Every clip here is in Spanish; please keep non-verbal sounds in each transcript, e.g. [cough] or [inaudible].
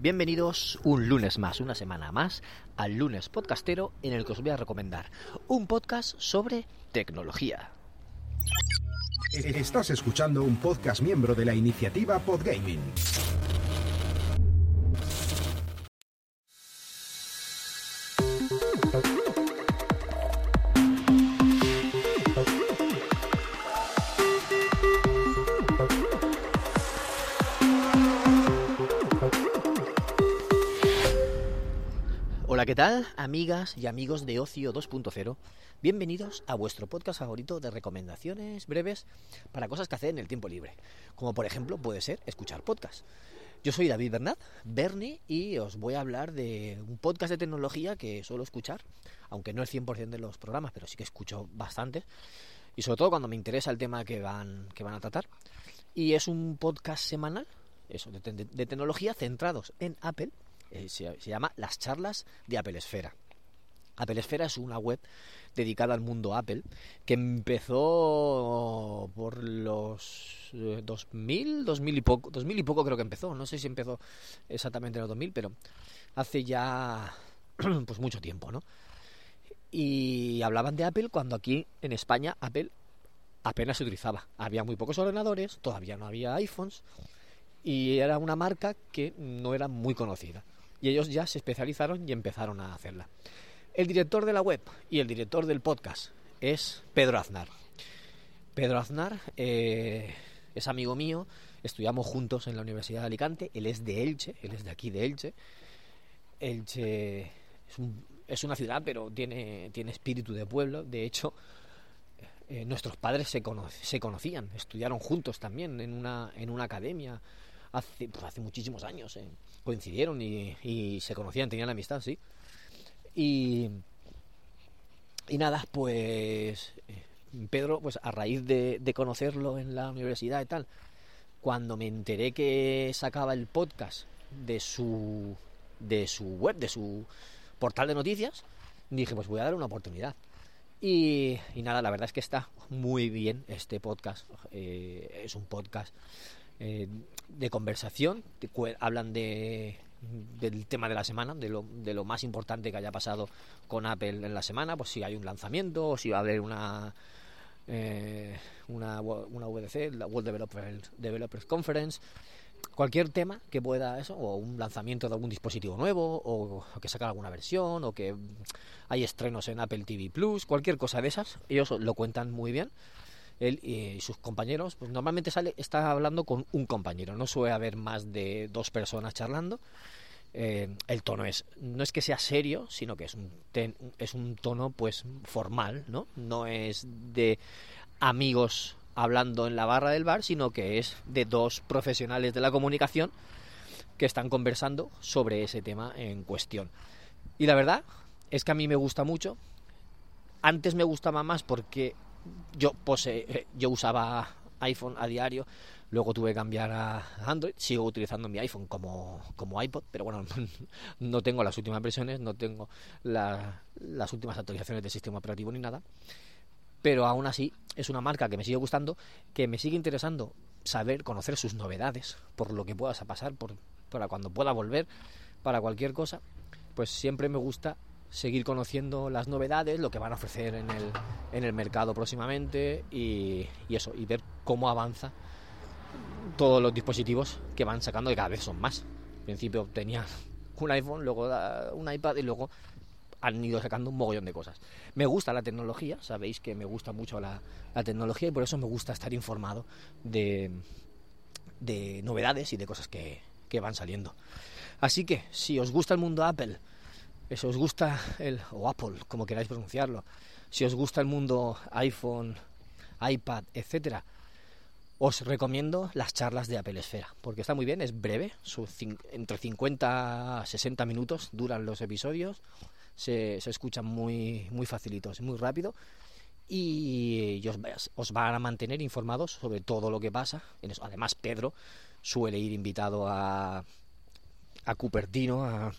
Bienvenidos un lunes más, una semana más, al lunes podcastero en el que os voy a recomendar un podcast sobre tecnología. Estás escuchando un podcast miembro de la iniciativa Podgaming. Hola, ¿qué tal? Amigas y amigos de Ocio 2.0. Bienvenidos a vuestro podcast favorito de recomendaciones breves para cosas que hacer en el tiempo libre. Como por ejemplo puede ser escuchar podcast. Yo soy David Bernat, Bernie, y os voy a hablar de un podcast de tecnología que suelo escuchar, aunque no el 100% de los programas, pero sí que escucho bastantes. Y sobre todo cuando me interesa el tema que van, que van a tratar. Y es un podcast semanal, de tecnología centrados en Apple eh, se, llama Las charlas de Apple Esfera. Apple Esfera es una web dedicada al mundo Apple que empezó por los eh, 2000, 2000 y poco, 2000 y poco creo que empezó, no sé si empezó exactamente en los 2000, pero hace ya [clears throat] pues mucho tiempo, ¿no? Y hablaban de Apple cuando aquí en España Apple apenas se utilizaba. Había muy pocos ordenadores, todavía no había iPhones y era una marca que no era muy conocida. Y ellos ya se especializaron y empezaron a hacerla. El director de la web y el director del podcast es Pedro Aznar. Pedro Aznar eh, es amigo mío, estudiamos juntos en la Universidad de Alicante, él es de Elche, él es de aquí de Elche. Elche es, un- es una ciudad, pero tiene, tiene espíritu de pueblo. De hecho, eh, nuestros padres se, cono- se conocían, estudiaron juntos también en una, en una academia hace, pues, hace muchísimos años. eh. Coincidieron y, se conocían, tenían amistad, sí. Y, y nada, pues eh, Pedro, pues a raíz de, conocerlo en la universidad y tal, cuando me enteré que sacaba el podcast de su, de su web, de su portal de noticias, dije, pues voy a dar una oportunidad. Y, y nada, la verdad es que está muy bien este podcast. Eh, es un podcast eh, de conversación. te hablan de, del tema de la semana, de lo, de lo más importante que haya pasado con Apple en la semana. Pues si hay un lanzamiento, o si va a haber una. eh, una, una VDC, la World Developers, Developers Conference, cualquier tema que pueda eso, o un lanzamiento de algún dispositivo nuevo, o, que sacar alguna versión, o que hay estrenos en Apple TV Plus, cualquier cosa de esas, ellos lo cuentan muy bien. Él y sus compañeros, pues normalmente sale, está hablando con un compañero, no suele haber más de dos personas charlando. Eh, el tono es, no es que sea serio, sino que es un, ten- es un tono pues formal, ¿no? No es de amigos hablando en la barra del bar, sino que es de dos profesionales de la comunicación que están conversando sobre ese tema en cuestión. Y la verdad es que a mí me gusta mucho. Antes me gustaba más porque yo, pose- eh, yo usaba iPhone a diario, luego tuve que cambiar a Android, sigo utilizando mi iPhone como, como iPod, pero bueno, [laughs] no tengo las últimas versiones, no tengo la- las últimas actualizaciones del sistema operativo ni nada, pero aún así es una marca que me sigue gustando, que me sigue interesando saber, conocer sus novedades, por lo que pueda pasar, por, para cuando pueda volver, para cualquier cosa, pues siempre me gusta seguir conociendo las novedades, lo que van a ofrecer en el, en el mercado próximamente y, eso, y ver cómo avanza todos los dispositivos que van sacando, que cada vez son más. Al principio tenía [laughs] un iPhone, luego da- un iPad y luego han ido sacando un mogollón de cosas. Me gusta la tecnología, sabéis que me gusta mucho la, la tecnología y por eso me gusta estar informado de, de novedades y de cosas que, que van saliendo. Así que, si os gusta el mundo Apple, si os gusta el, o Apple, como queráis pronunciarlo, si os gusta el mundo iPhone, iPad, etcétera, os recomiendo las charlas de Apple Esfera, porque está muy bien, es breve, entre 50 a 60 minutos duran los episodios, se, escuchan muy, muy facilitos, muy rápido, y, os, os van a mantener informados sobre todo lo que pasa. Además, Pedro suele ir invitado a, a Cupertino, a,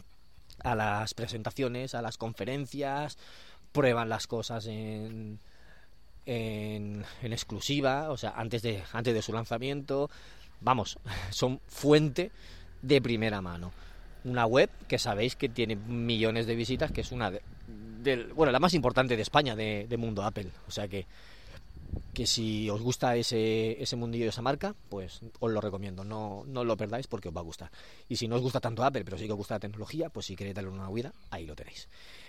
a las presentaciones, a las conferencias, prueban las cosas en, en, en exclusiva, o sea, antes de, antes de su lanzamiento. Vamos, [laughs] son fuente de primera mano. una web que sabéis que tiene millones de visitas, que es una de, bueno, la más importante de España de, de mundo Apple. O sea que, que si os gusta ese, ese mundillo de esa marca, pues os lo recomiendo. No, no lo perdáis porque os va a gustar. Y si no os gusta tanto Apple, pero sí que os gusta la tecnología, pues si queréis darle una huida, ahí lo tenéis.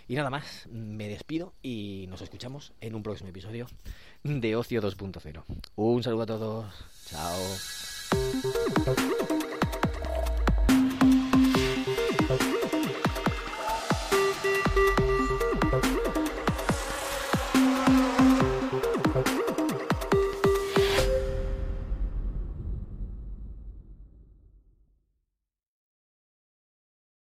Y nada más, me despido y nos escuchamos en un próximo episodio de Ocio 2.0. Un saludo a todos. Chao.